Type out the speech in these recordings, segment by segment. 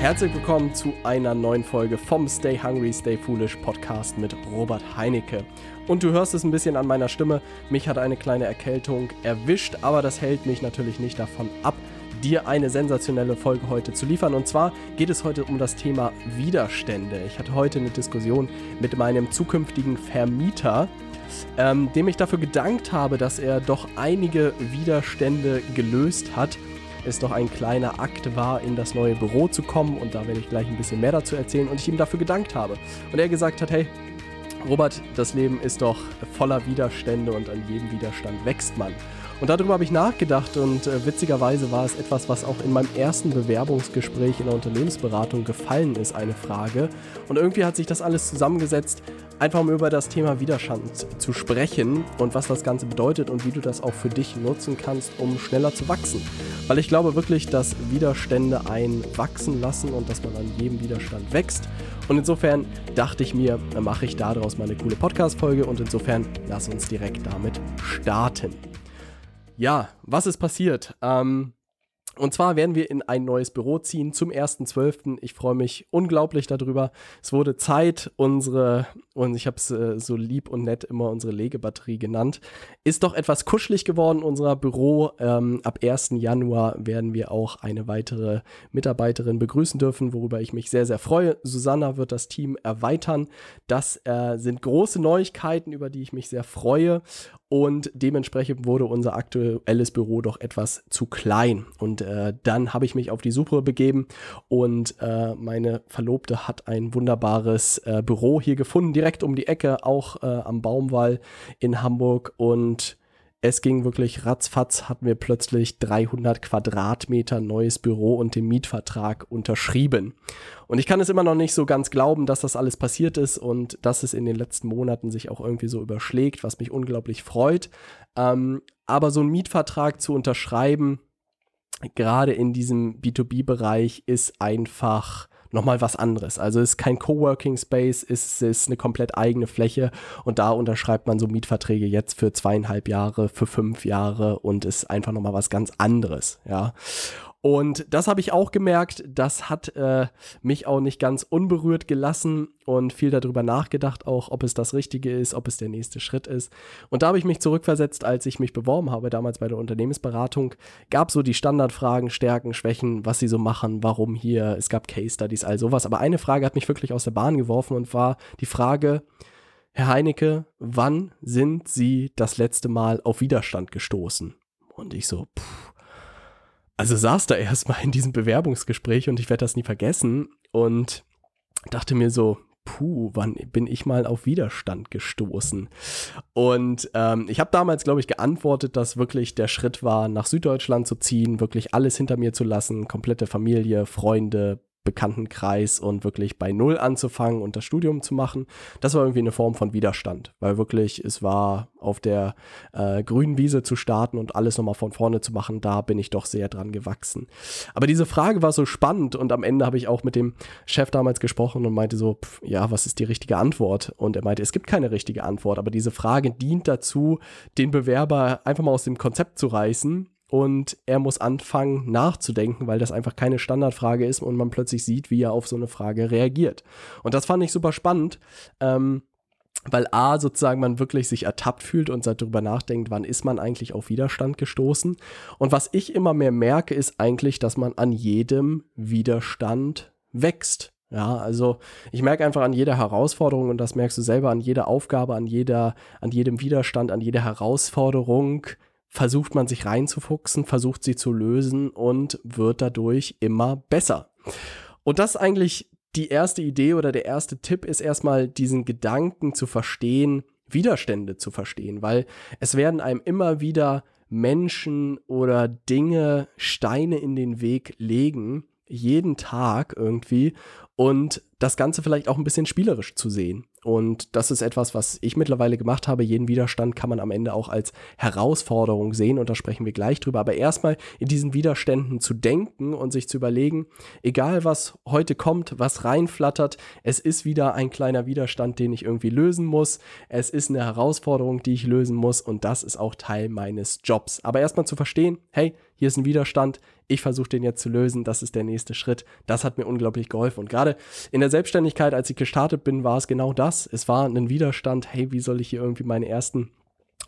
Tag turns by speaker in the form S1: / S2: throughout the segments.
S1: Herzlich willkommen zu einer neuen Folge vom Stay Hungry, Stay Foolish Podcast mit Robert Heinecke. Und du hörst es ein bisschen an meiner Stimme, mich hat eine kleine Erkältung erwischt, aber das hält mich natürlich nicht davon ab, dir eine sensationelle Folge heute zu liefern. Und zwar geht es heute um das Thema Widerstände. Ich hatte heute eine Diskussion mit meinem zukünftigen Vermieter, ähm, dem ich dafür gedankt habe, dass er doch einige Widerstände gelöst hat es doch ein kleiner Akt war, in das neue Büro zu kommen und da werde ich gleich ein bisschen mehr dazu erzählen und ich ihm dafür gedankt habe. Und er gesagt hat, hey, Robert, das Leben ist doch voller Widerstände und an jedem Widerstand wächst man. Und darüber habe ich nachgedacht und äh, witzigerweise war es etwas, was auch in meinem ersten Bewerbungsgespräch in der Unternehmensberatung gefallen ist, eine Frage. Und irgendwie hat sich das alles zusammengesetzt, einfach um über das Thema Widerstand zu sprechen und was das Ganze bedeutet und wie du das auch für dich nutzen kannst, um schneller zu wachsen. Weil ich glaube wirklich, dass Widerstände einen wachsen lassen und dass man an jedem Widerstand wächst. Und insofern dachte ich mir, mache ich daraus mal eine coole Podcast-Folge und insofern lass uns direkt damit starten. Ja, was ist passiert? Ähm, und zwar werden wir in ein neues Büro ziehen zum 1.12. Ich freue mich unglaublich darüber. Es wurde Zeit, unsere, und ich habe es äh, so lieb und nett immer unsere Legebatterie genannt, ist doch etwas kuschelig geworden, unser Büro. Ähm, ab 1. Januar werden wir auch eine weitere Mitarbeiterin begrüßen dürfen, worüber ich mich sehr, sehr freue. Susanna wird das Team erweitern. Das äh, sind große Neuigkeiten, über die ich mich sehr freue. Und dementsprechend wurde unser aktuelles Büro doch etwas zu klein. Und äh, dann habe ich mich auf die Suche begeben und äh, meine Verlobte hat ein wunderbares äh, Büro hier gefunden, direkt um die Ecke, auch äh, am Baumwall in Hamburg. Und es ging wirklich ratzfatz, hatten wir plötzlich 300 Quadratmeter neues Büro und den Mietvertrag unterschrieben. Und ich kann es immer noch nicht so ganz glauben, dass das alles passiert ist und dass es in den letzten Monaten sich auch irgendwie so überschlägt, was mich unglaublich freut. Ähm, aber so einen Mietvertrag zu unterschreiben, gerade in diesem B2B-Bereich, ist einfach nochmal was anderes. Also es ist kein Coworking Space, es ist eine komplett eigene Fläche und da unterschreibt man so Mietverträge jetzt für zweieinhalb Jahre, für fünf Jahre und ist einfach nochmal was ganz anderes, ja. Und das habe ich auch gemerkt, das hat äh, mich auch nicht ganz unberührt gelassen und viel darüber nachgedacht, auch ob es das Richtige ist, ob es der nächste Schritt ist. Und da habe ich mich zurückversetzt, als ich mich beworben habe, damals bei der Unternehmensberatung, gab so die Standardfragen, Stärken, Schwächen, was sie so machen, warum hier, es gab Case Studies, all sowas. Aber eine Frage hat mich wirklich aus der Bahn geworfen und war die Frage, Herr Heinecke, wann sind Sie das letzte Mal auf Widerstand gestoßen? Und ich so, pff, also saß da erstmal in diesem Bewerbungsgespräch und ich werde das nie vergessen und dachte mir so, puh, wann bin ich mal auf Widerstand gestoßen? Und ähm, ich habe damals, glaube ich, geantwortet, dass wirklich der Schritt war, nach Süddeutschland zu ziehen, wirklich alles hinter mir zu lassen, komplette Familie, Freunde, Bekanntenkreis und wirklich bei Null anzufangen und das Studium zu machen, das war irgendwie eine Form von Widerstand, weil wirklich es war auf der äh, grünen Wiese zu starten und alles nochmal von vorne zu machen, da bin ich doch sehr dran gewachsen. Aber diese Frage war so spannend und am Ende habe ich auch mit dem Chef damals gesprochen und meinte so, pff, ja, was ist die richtige Antwort? Und er meinte, es gibt keine richtige Antwort, aber diese Frage dient dazu, den Bewerber einfach mal aus dem Konzept zu reißen und er muss anfangen nachzudenken, weil das einfach keine Standardfrage ist und man plötzlich sieht, wie er auf so eine Frage reagiert. Und das fand ich super spannend, ähm, weil A, sozusagen man wirklich sich ertappt fühlt und darüber nachdenkt, wann ist man eigentlich auf Widerstand gestoßen. Und was ich immer mehr merke, ist eigentlich, dass man an jedem Widerstand wächst. Ja, also ich merke einfach an jeder Herausforderung und das merkst du selber an jeder Aufgabe, an jeder, an jedem Widerstand, an jeder Herausforderung versucht man sich reinzufuchsen, versucht sie zu lösen und wird dadurch immer besser. Und das ist eigentlich die erste Idee oder der erste Tipp ist erstmal diesen Gedanken zu verstehen, Widerstände zu verstehen, weil es werden einem immer wieder Menschen oder Dinge Steine in den Weg legen, jeden Tag irgendwie und das Ganze vielleicht auch ein bisschen spielerisch zu sehen. Und das ist etwas, was ich mittlerweile gemacht habe. Jeden Widerstand kann man am Ende auch als Herausforderung sehen und da sprechen wir gleich drüber. Aber erstmal in diesen Widerständen zu denken und sich zu überlegen, egal was heute kommt, was reinflattert, es ist wieder ein kleiner Widerstand, den ich irgendwie lösen muss. Es ist eine Herausforderung, die ich lösen muss und das ist auch Teil meines Jobs. Aber erstmal zu verstehen, hey, hier ist ein Widerstand, ich versuche den jetzt zu lösen, das ist der nächste Schritt. Das hat mir unglaublich geholfen. Und gerade in der Selbstständigkeit, als ich gestartet bin, war es genau das. Es war ein Widerstand, hey, wie soll ich hier irgendwie meine ersten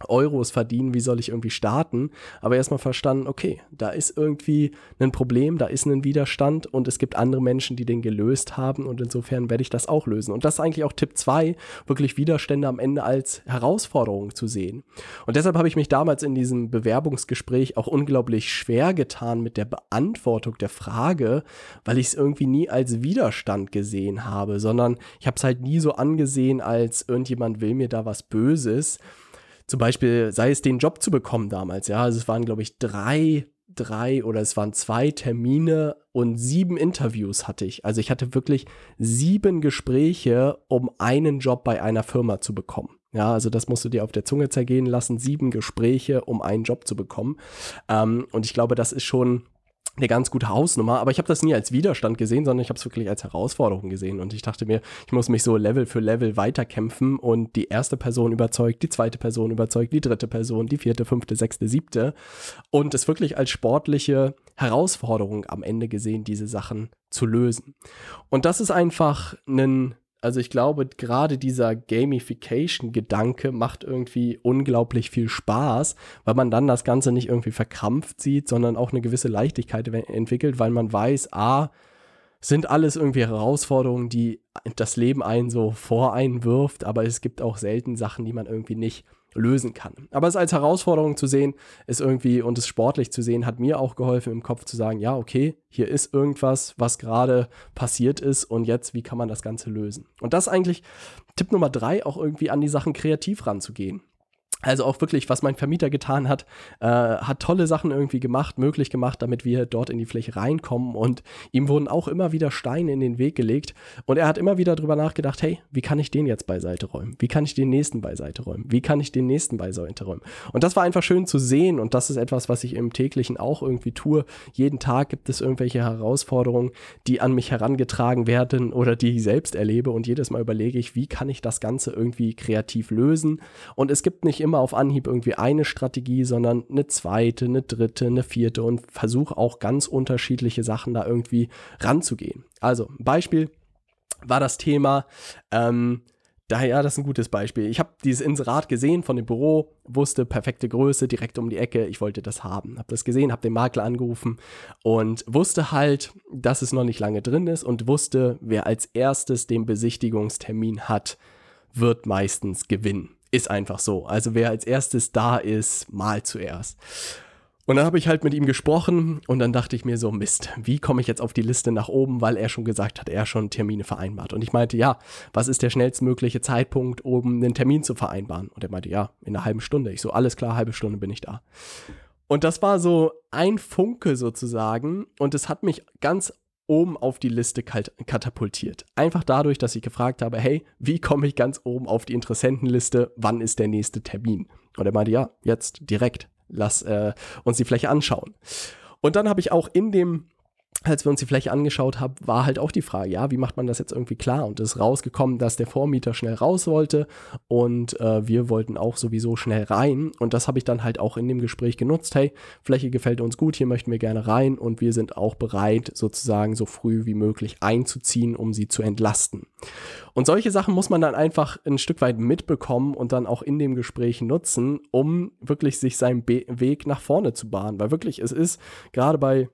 S1: Euros verdienen, wie soll ich irgendwie starten? Aber erstmal verstanden, okay, da ist irgendwie ein Problem, da ist ein Widerstand und es gibt andere Menschen, die den gelöst haben und insofern werde ich das auch lösen. Und das ist eigentlich auch Tipp 2, wirklich Widerstände am Ende als Herausforderung zu sehen. Und deshalb habe ich mich damals in diesem Bewerbungsgespräch auch unglaublich schwer getan mit der Beantwortung der Frage, weil ich es irgendwie nie als Widerstand gesehen habe, sondern ich habe es halt nie so angesehen, als irgendjemand will mir da was Böses zum Beispiel, sei es den Job zu bekommen damals, ja, also es waren, glaube ich, drei, drei oder es waren zwei Termine und sieben Interviews hatte ich. Also ich hatte wirklich sieben Gespräche, um einen Job bei einer Firma zu bekommen. Ja, also das musst du dir auf der Zunge zergehen lassen. Sieben Gespräche, um einen Job zu bekommen. Ähm, und ich glaube, das ist schon eine ganz gute Hausnummer, aber ich habe das nie als Widerstand gesehen, sondern ich habe es wirklich als Herausforderung gesehen und ich dachte mir, ich muss mich so Level für Level weiterkämpfen und die erste Person überzeugt, die zweite Person überzeugt, die dritte Person, die vierte, fünfte, sechste, siebte und es wirklich als sportliche Herausforderung am Ende gesehen, diese Sachen zu lösen. Und das ist einfach ein also ich glaube, gerade dieser Gamification-Gedanke macht irgendwie unglaublich viel Spaß, weil man dann das Ganze nicht irgendwie verkrampft sieht, sondern auch eine gewisse Leichtigkeit entwickelt, weil man weiß, a, sind alles irgendwie Herausforderungen, die das Leben einen so vor einen wirft, aber es gibt auch selten Sachen, die man irgendwie nicht lösen kann. Aber es als Herausforderung zu sehen, ist irgendwie und es sportlich zu sehen, hat mir auch geholfen im Kopf zu sagen, ja, okay, hier ist irgendwas, was gerade passiert ist und jetzt, wie kann man das Ganze lösen? Und das eigentlich Tipp Nummer drei, auch irgendwie an die Sachen kreativ ranzugehen. Also auch wirklich, was mein Vermieter getan hat, äh, hat tolle Sachen irgendwie gemacht, möglich gemacht, damit wir dort in die Fläche reinkommen. Und ihm wurden auch immer wieder Steine in den Weg gelegt. Und er hat immer wieder darüber nachgedacht, hey, wie kann ich den jetzt beiseite räumen? Wie kann ich den nächsten beiseite räumen? Wie kann ich den nächsten beiseite räumen? Und das war einfach schön zu sehen. Und das ist etwas, was ich im täglichen auch irgendwie tue. Jeden Tag gibt es irgendwelche Herausforderungen, die an mich herangetragen werden oder die ich selbst erlebe. Und jedes Mal überlege ich, wie kann ich das Ganze irgendwie kreativ lösen? Und es gibt nicht immer immer auf Anhieb irgendwie eine Strategie, sondern eine zweite, eine dritte, eine vierte und versuche auch ganz unterschiedliche Sachen da irgendwie ranzugehen. Also, Beispiel war das Thema, ähm, Daher, das ist ein gutes Beispiel. Ich habe dieses Inserat gesehen von dem Büro, wusste perfekte Größe, direkt um die Ecke. Ich wollte das haben. Habe das gesehen, habe den Makler angerufen und wusste halt, dass es noch nicht lange drin ist und wusste, wer als erstes den Besichtigungstermin hat, wird meistens gewinnen. Ist einfach so. Also wer als erstes da ist, mal zuerst. Und dann habe ich halt mit ihm gesprochen und dann dachte ich mir so, Mist, wie komme ich jetzt auf die Liste nach oben, weil er schon gesagt hat, er schon Termine vereinbart. Und ich meinte, ja, was ist der schnellstmögliche Zeitpunkt, um einen Termin zu vereinbaren? Und er meinte, ja, in einer halben Stunde. Ich so, alles klar, halbe Stunde bin ich da. Und das war so ein Funke sozusagen und es hat mich ganz oben auf die Liste katapultiert. Einfach dadurch, dass ich gefragt habe, hey, wie komme ich ganz oben auf die Interessentenliste? Wann ist der nächste Termin? Und er meinte, ja, jetzt direkt. Lass äh, uns die Fläche anschauen. Und dann habe ich auch in dem als wir uns die Fläche angeschaut haben, war halt auch die Frage, ja, wie macht man das jetzt irgendwie klar? Und es ist rausgekommen, dass der Vormieter schnell raus wollte und äh, wir wollten auch sowieso schnell rein. Und das habe ich dann halt auch in dem Gespräch genutzt. Hey, Fläche gefällt uns gut, hier möchten wir gerne rein und wir sind auch bereit, sozusagen so früh wie möglich einzuziehen, um sie zu entlasten. Und solche Sachen muss man dann einfach ein Stück weit mitbekommen und dann auch in dem Gespräch nutzen, um wirklich sich seinen Be Weg nach vorne zu bahnen. Weil wirklich, es ist gerade bei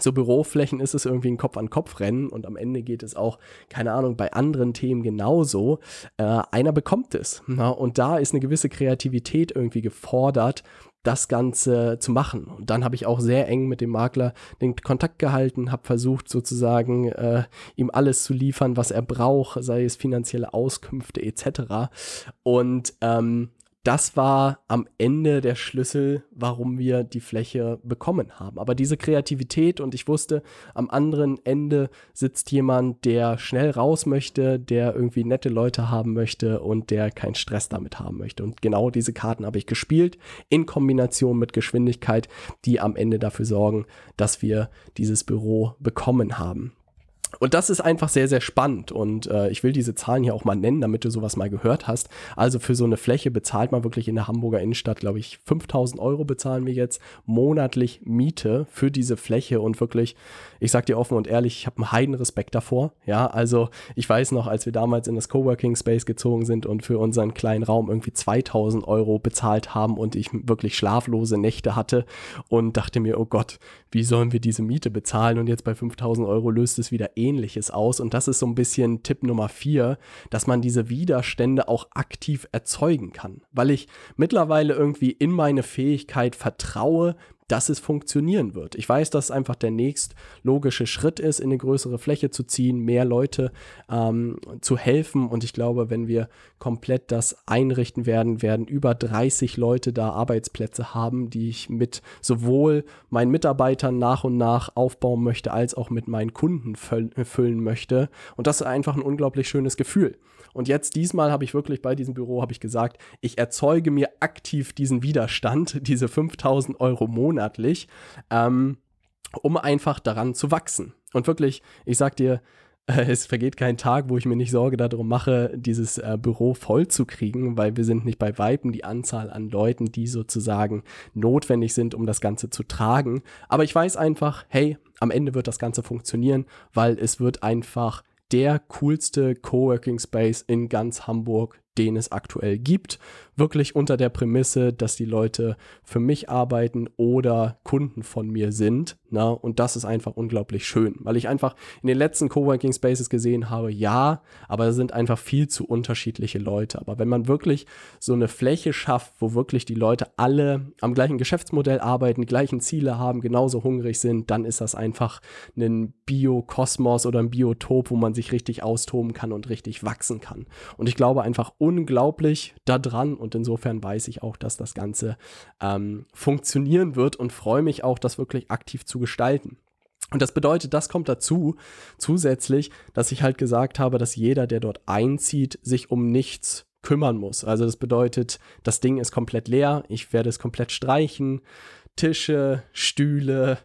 S1: so Büroflächen ist es irgendwie ein Kopf-an-Kopf-Rennen und am Ende geht es auch, keine Ahnung, bei anderen Themen genauso. Äh, einer bekommt es. Na? Und da ist eine gewisse Kreativität irgendwie gefordert, das Ganze zu machen. Und dann habe ich auch sehr eng mit dem Makler den Kontakt gehalten, habe versucht sozusagen äh, ihm alles zu liefern, was er braucht, sei es finanzielle Auskünfte etc. Und ähm, das war am Ende der Schlüssel, warum wir die Fläche bekommen haben. Aber diese Kreativität und ich wusste, am anderen Ende sitzt jemand, der schnell raus möchte, der irgendwie nette Leute haben möchte und der keinen Stress damit haben möchte. Und genau diese Karten habe ich gespielt in Kombination mit Geschwindigkeit, die am Ende dafür sorgen, dass wir dieses Büro bekommen haben. Und das ist einfach sehr, sehr spannend. Und äh, ich will diese Zahlen hier auch mal nennen, damit du sowas mal gehört hast. Also für so eine Fläche bezahlt man wirklich in der Hamburger Innenstadt, glaube ich, 5000 Euro bezahlen wir jetzt monatlich Miete für diese Fläche. Und wirklich, ich sag dir offen und ehrlich, ich habe einen heiden Respekt davor. Ja, also ich weiß noch, als wir damals in das Coworking Space gezogen sind und für unseren kleinen Raum irgendwie 2000 Euro bezahlt haben und ich wirklich schlaflose Nächte hatte und dachte mir, oh Gott, wie sollen wir diese Miete bezahlen? Und jetzt bei 5000 Euro löst es wieder ähnliches aus. Und das ist so ein bisschen Tipp Nummer vier, dass man diese Widerstände auch aktiv erzeugen kann. Weil ich mittlerweile irgendwie in meine Fähigkeit vertraue, dass es funktionieren wird. Ich weiß, dass es einfach der nächst logische Schritt ist, in eine größere Fläche zu ziehen, mehr Leute ähm, zu helfen. Und ich glaube, wenn wir komplett das einrichten werden, werden über 30 Leute da Arbeitsplätze haben, die ich mit sowohl meinen Mitarbeitern nach und nach aufbauen möchte, als auch mit meinen Kunden füllen möchte. Und das ist einfach ein unglaublich schönes Gefühl. Und jetzt diesmal habe ich wirklich bei diesem Büro habe ich gesagt, ich erzeuge mir aktiv diesen Widerstand, diese 5000 Euro monatlich, ähm, um einfach daran zu wachsen. Und wirklich, ich sag dir, es vergeht kein Tag, wo ich mir nicht Sorge darum mache, dieses äh, Büro voll zu kriegen, weil wir sind nicht bei Weitem die Anzahl an Leuten, die sozusagen notwendig sind, um das Ganze zu tragen. Aber ich weiß einfach, hey, am Ende wird das Ganze funktionieren, weil es wird einfach der coolste Coworking Space in ganz Hamburg, den es aktuell gibt wirklich unter der Prämisse, dass die Leute für mich arbeiten oder Kunden von mir sind. Na? Und das ist einfach unglaublich schön, weil ich einfach in den letzten Coworking Spaces gesehen habe, ja, aber es sind einfach viel zu unterschiedliche Leute. Aber wenn man wirklich so eine Fläche schafft, wo wirklich die Leute alle am gleichen Geschäftsmodell arbeiten, gleichen Ziele haben, genauso hungrig sind, dann ist das einfach ein Biokosmos oder ein Biotop, wo man sich richtig austoben kann und richtig wachsen kann. Und ich glaube einfach unglaublich daran und insofern weiß ich auch, dass das Ganze ähm, funktionieren wird und freue mich auch, das wirklich aktiv zu gestalten. Und das bedeutet, das kommt dazu, zusätzlich, dass ich halt gesagt habe, dass jeder, der dort einzieht, sich um nichts kümmern muss. Also das bedeutet, das Ding ist komplett leer, ich werde es komplett streichen, Tische, Stühle,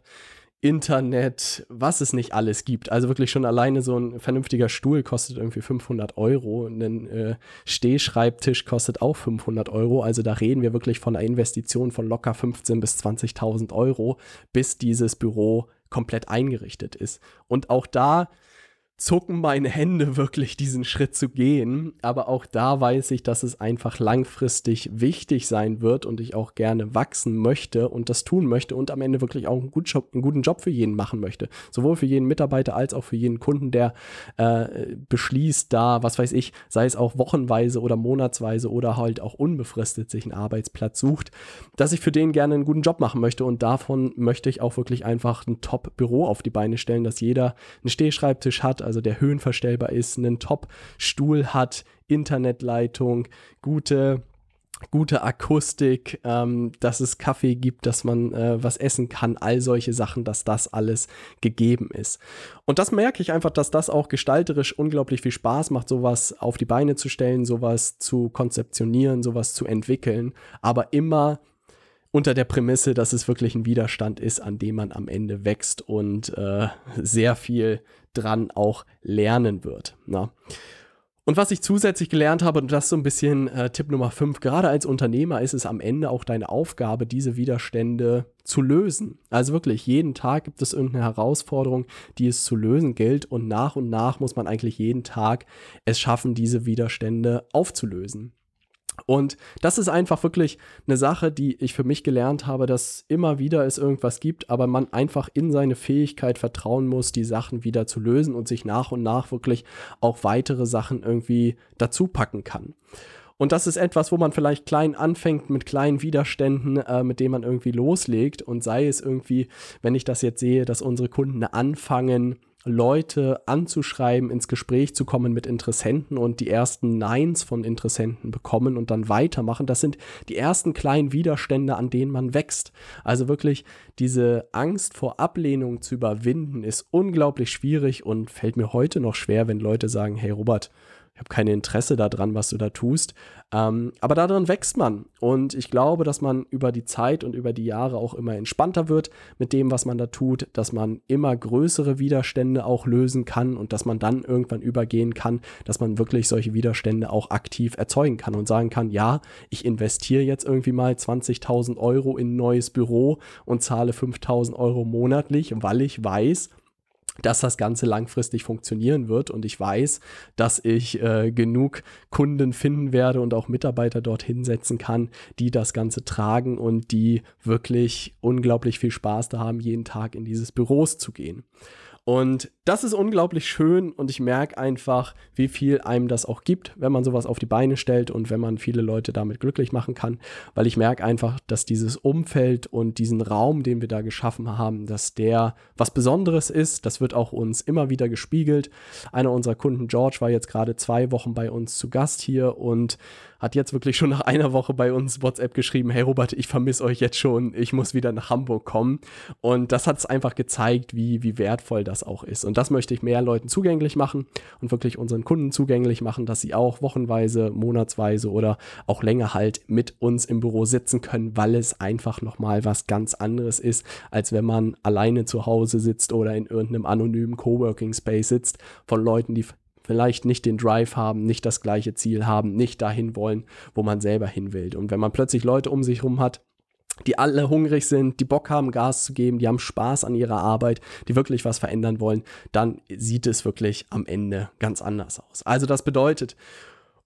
S1: Internet, was es nicht alles gibt. Also wirklich schon alleine so ein vernünftiger Stuhl kostet irgendwie 500 Euro. Ein äh, Stehschreibtisch kostet auch 500 Euro. Also da reden wir wirklich von einer Investition von locker 15.000 bis 20.000 Euro, bis dieses Büro komplett eingerichtet ist. Und auch da zucken meine Hände wirklich, diesen Schritt zu gehen. Aber auch da weiß ich, dass es einfach langfristig wichtig sein wird und ich auch gerne wachsen möchte und das tun möchte und am Ende wirklich auch einen, gut Job, einen guten Job für jeden machen möchte. Sowohl für jeden Mitarbeiter als auch für jeden Kunden, der äh, beschließt, da, was weiß ich, sei es auch wochenweise oder monatsweise oder halt auch unbefristet sich einen Arbeitsplatz sucht, dass ich für den gerne einen guten Job machen möchte und davon möchte ich auch wirklich einfach ein Top-Büro auf die Beine stellen, dass jeder einen Stehschreibtisch hat, also der höhenverstellbar ist, einen Top-Stuhl hat, Internetleitung, gute gute Akustik, ähm, dass es Kaffee gibt, dass man äh, was essen kann, all solche Sachen, dass das alles gegeben ist. Und das merke ich einfach, dass das auch gestalterisch unglaublich viel Spaß macht, sowas auf die Beine zu stellen, sowas zu konzeptionieren, sowas zu entwickeln, aber immer unter der Prämisse, dass es wirklich ein Widerstand ist, an dem man am Ende wächst und äh, sehr viel dran auch lernen wird. Na? Und was ich zusätzlich gelernt habe, und das ist so ein bisschen äh, Tipp Nummer 5, gerade als Unternehmer ist es am Ende auch deine Aufgabe, diese Widerstände zu lösen. Also wirklich, jeden Tag gibt es irgendeine Herausforderung, die es zu lösen gilt und nach und nach muss man eigentlich jeden Tag es schaffen, diese Widerstände aufzulösen. Und das ist einfach wirklich eine Sache, die ich für mich gelernt habe, dass immer wieder es irgendwas gibt, aber man einfach in seine Fähigkeit vertrauen muss, die Sachen wieder zu lösen und sich nach und nach wirklich auch weitere Sachen irgendwie dazu packen kann. Und das ist etwas, wo man vielleicht klein anfängt mit kleinen Widerständen, äh, mit denen man irgendwie loslegt. Und sei es irgendwie, wenn ich das jetzt sehe, dass unsere Kunden anfangen, Leute anzuschreiben, ins Gespräch zu kommen mit Interessenten und die ersten Neins von Interessenten bekommen und dann weitermachen. Das sind die ersten kleinen Widerstände, an denen man wächst. Also wirklich diese Angst vor Ablehnung zu überwinden, ist unglaublich schwierig und fällt mir heute noch schwer, wenn Leute sagen, hey Robert, habe kein Interesse daran, was du da tust. Ähm, aber daran wächst man. Und ich glaube, dass man über die Zeit und über die Jahre auch immer entspannter wird mit dem, was man da tut, dass man immer größere Widerstände auch lösen kann und dass man dann irgendwann übergehen kann, dass man wirklich solche Widerstände auch aktiv erzeugen kann und sagen kann, ja, ich investiere jetzt irgendwie mal 20.000 Euro in ein neues Büro und zahle 5.000 Euro monatlich, weil ich weiß, dass das Ganze langfristig funktionieren wird und ich weiß, dass ich äh, genug Kunden finden werde und auch Mitarbeiter dort hinsetzen kann, die das Ganze tragen und die wirklich unglaublich viel Spaß da haben, jeden Tag in dieses Büros zu gehen. Und das ist unglaublich schön und ich merke einfach, wie viel einem das auch gibt, wenn man sowas auf die Beine stellt und wenn man viele Leute damit glücklich machen kann, weil ich merke einfach, dass dieses Umfeld und diesen Raum, den wir da geschaffen haben, dass der was Besonderes ist. Das wird auch uns immer wieder gespiegelt. Einer unserer Kunden, George, war jetzt gerade zwei Wochen bei uns zu Gast hier und hat jetzt wirklich schon nach einer Woche bei uns WhatsApp geschrieben, hey Robert, ich vermisse euch jetzt schon, ich muss wieder nach Hamburg kommen. Und das hat es einfach gezeigt, wie, wie wertvoll das auch ist. Und das möchte ich mehr Leuten zugänglich machen und wirklich unseren Kunden zugänglich machen, dass sie auch wochenweise, monatsweise oder auch länger halt mit uns im Büro sitzen können, weil es einfach nochmal was ganz anderes ist, als wenn man alleine zu Hause sitzt oder in irgendeinem anonymen Coworking Space sitzt von Leuten, die vielleicht nicht den Drive haben, nicht das gleiche Ziel haben, nicht dahin wollen, wo man selber hin will. Und wenn man plötzlich Leute um sich herum hat, die alle hungrig sind, die Bock haben, Gas zu geben, die haben Spaß an ihrer Arbeit, die wirklich was verändern wollen, dann sieht es wirklich am Ende ganz anders aus. Also das bedeutet,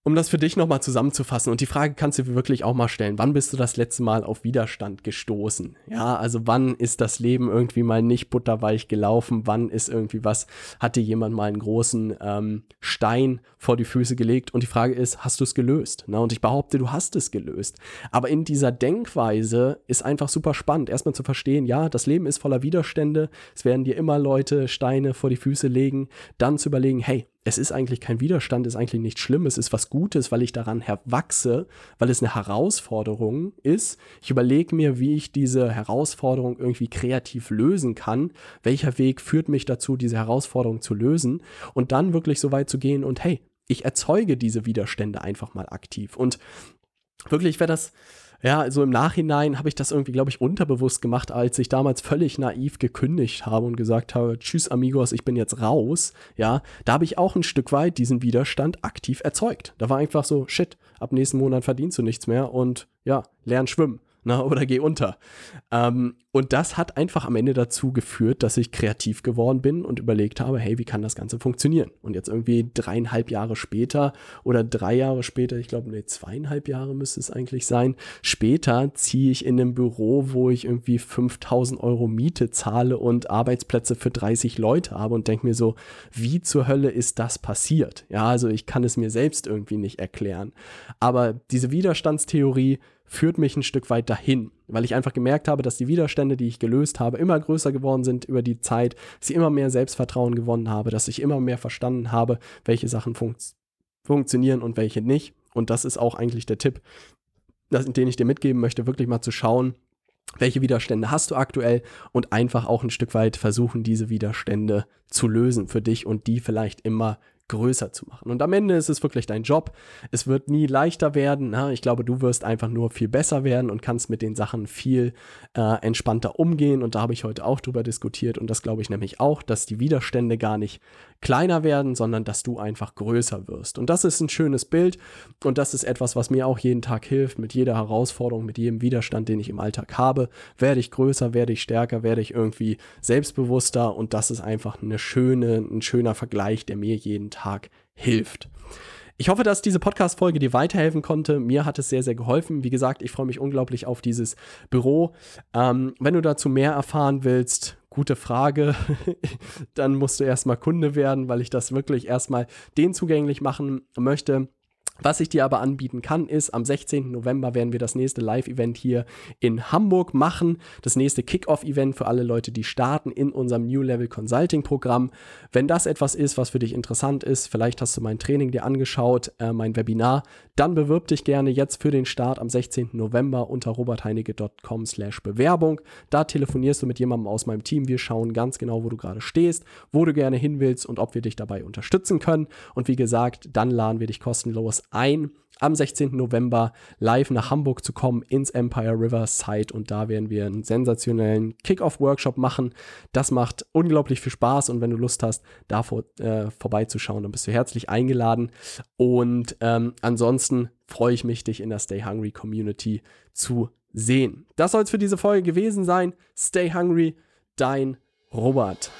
S1: um das für dich nochmal zusammenzufassen, und die Frage kannst du wirklich auch mal stellen, wann bist du das letzte Mal auf Widerstand gestoßen? Ja, also wann ist das Leben irgendwie mal nicht butterweich gelaufen? Wann ist irgendwie was, hat dir jemand mal einen großen ähm, Stein vor die Füße gelegt? Und die Frage ist, hast du es gelöst? Na, und ich behaupte, du hast es gelöst. Aber in dieser Denkweise ist einfach super spannend, erstmal zu verstehen, ja, das Leben ist voller Widerstände, es werden dir immer Leute Steine vor die Füße legen, dann zu überlegen, hey, es ist eigentlich kein Widerstand, ist eigentlich nichts Schlimmes, ist was Gutes, weil ich daran herwachse, weil es eine Herausforderung ist. Ich überlege mir, wie ich diese Herausforderung irgendwie kreativ lösen kann. Welcher Weg führt mich dazu, diese Herausforderung zu lösen und dann wirklich so weit zu gehen und hey, ich erzeuge diese Widerstände einfach mal aktiv. Und wirklich wäre das ja, also im Nachhinein habe ich das irgendwie, glaube ich, unterbewusst gemacht, als ich damals völlig naiv gekündigt habe und gesagt habe, tschüss amigos, ich bin jetzt raus. Ja, da habe ich auch ein Stück weit diesen Widerstand aktiv erzeugt. Da war einfach so, shit, ab nächsten Monat verdienst du nichts mehr und ja, lern schwimmen na, ne, oder geh unter. Ähm, und das hat einfach am Ende dazu geführt, dass ich kreativ geworden bin und überlegt habe, hey, wie kann das Ganze funktionieren? Und jetzt irgendwie dreieinhalb Jahre später oder drei Jahre später, ich glaube, nee, zweieinhalb Jahre müsste es eigentlich sein, später ziehe ich in einem Büro, wo ich irgendwie 5000 Euro Miete zahle und Arbeitsplätze für 30 Leute habe und denke mir so, wie zur Hölle ist das passiert? Ja, also ich kann es mir selbst irgendwie nicht erklären. Aber diese Widerstandstheorie führt mich ein Stück weit dahin, weil ich einfach gemerkt habe, dass die Widerstände, die ich gelöst habe, immer größer geworden sind über die Zeit, dass ich immer mehr Selbstvertrauen gewonnen habe, dass ich immer mehr verstanden habe, welche Sachen fun funktionieren und welche nicht. Und das ist auch eigentlich der Tipp, den ich dir mitgeben möchte, wirklich mal zu schauen, welche Widerstände hast du aktuell und einfach auch ein Stück weit versuchen, diese Widerstände zu lösen für dich und die vielleicht immer größer zu machen. Und am Ende ist es wirklich dein Job. Es wird nie leichter werden. Na? Ich glaube, du wirst einfach nur viel besser werden und kannst mit den Sachen viel äh, entspannter umgehen. Und da habe ich heute auch drüber diskutiert. Und das glaube ich nämlich auch, dass die Widerstände gar nicht kleiner werden, sondern dass du einfach größer wirst. Und das ist ein schönes Bild. Und das ist etwas, was mir auch jeden Tag hilft. Mit jeder Herausforderung, mit jedem Widerstand, den ich im Alltag habe, werde ich größer, werde ich stärker, werde ich irgendwie selbstbewusster. Und das ist einfach eine schöne, ein schöner Vergleich, der mir jeden Tag hilft. Ich hoffe, dass diese Podcast-Folge dir weiterhelfen konnte. Mir hat es sehr, sehr geholfen. Wie gesagt, ich freue mich unglaublich auf dieses Büro. Ähm, wenn du dazu mehr erfahren willst, gute Frage. Dann musst du erstmal Kunde werden, weil ich das wirklich erstmal den zugänglich machen möchte. Was ich dir aber anbieten kann, ist, am 16. November werden wir das nächste Live-Event hier in Hamburg machen. Das nächste Kick-Off-Event für alle Leute, die starten in unserem New Level Consulting-Programm. Wenn das etwas ist, was für dich interessant ist, vielleicht hast du mein Training dir angeschaut, äh, mein Webinar, dann bewirb dich gerne jetzt für den Start am 16. November unter robertheinecke.com slash Bewerbung. Da telefonierst du mit jemandem aus meinem Team. Wir schauen ganz genau, wo du gerade stehst, wo du gerne hin willst und ob wir dich dabei unterstützen können. Und wie gesagt, dann laden wir dich kostenlos ein, am 16. November live nach Hamburg zu kommen ins Empire River Site und da werden wir einen sensationellen Kick-Off-Workshop machen. Das macht unglaublich viel Spaß und wenn du Lust hast, da vor, äh, vorbeizuschauen, dann bist du herzlich eingeladen. Und ähm, ansonsten freue ich mich, dich in der Stay Hungry Community zu sehen. Das soll es für diese Folge gewesen sein. Stay Hungry, dein Robert.